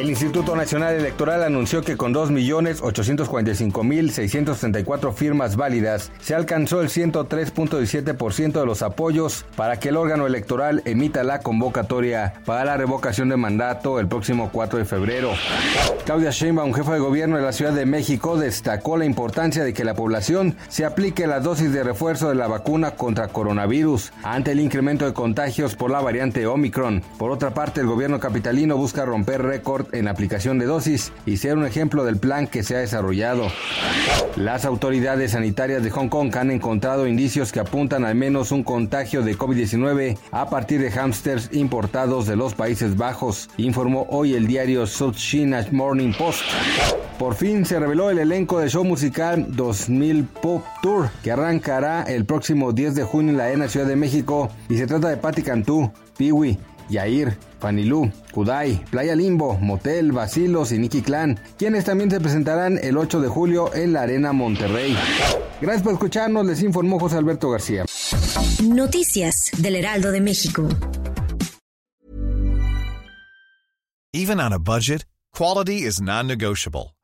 El Instituto Nacional Electoral anunció que con 2.845.634 firmas válidas se alcanzó el 103.17% de los apoyos para que el órgano electoral emita la convocatoria para la revocación de mandato el próximo 4 de febrero. Claudia Sheinbaum, jefa de gobierno de la Ciudad de México, destacó la importancia de que la población se aplique la dosis de refuerzo de la vacuna contra coronavirus ante el incremento de contagios por la variante Omicron. Por otra parte, el gobierno capitalino busca romper récord en aplicación de dosis y ser un ejemplo del plan que se ha desarrollado. Las autoridades sanitarias de Hong Kong han encontrado indicios que apuntan al menos un contagio de COVID-19 a partir de hámsters importados de los Países Bajos, informó hoy el diario South China Morning Post. Por fin se reveló el elenco del show musical 2000 Pop Tour, que arrancará el próximo 10 de junio en la Arena Ciudad de México, y se trata de Patti Cantú, Piwi, Yair, Panilú, Kudai, Playa Limbo, Motel, Basilos y Nicky Clan, quienes también se presentarán el 8 de julio en la Arena Monterrey. Gracias por escucharnos, les informó José Alberto García. Noticias del Heraldo de México. Even on a budget, quality is non-negotiable.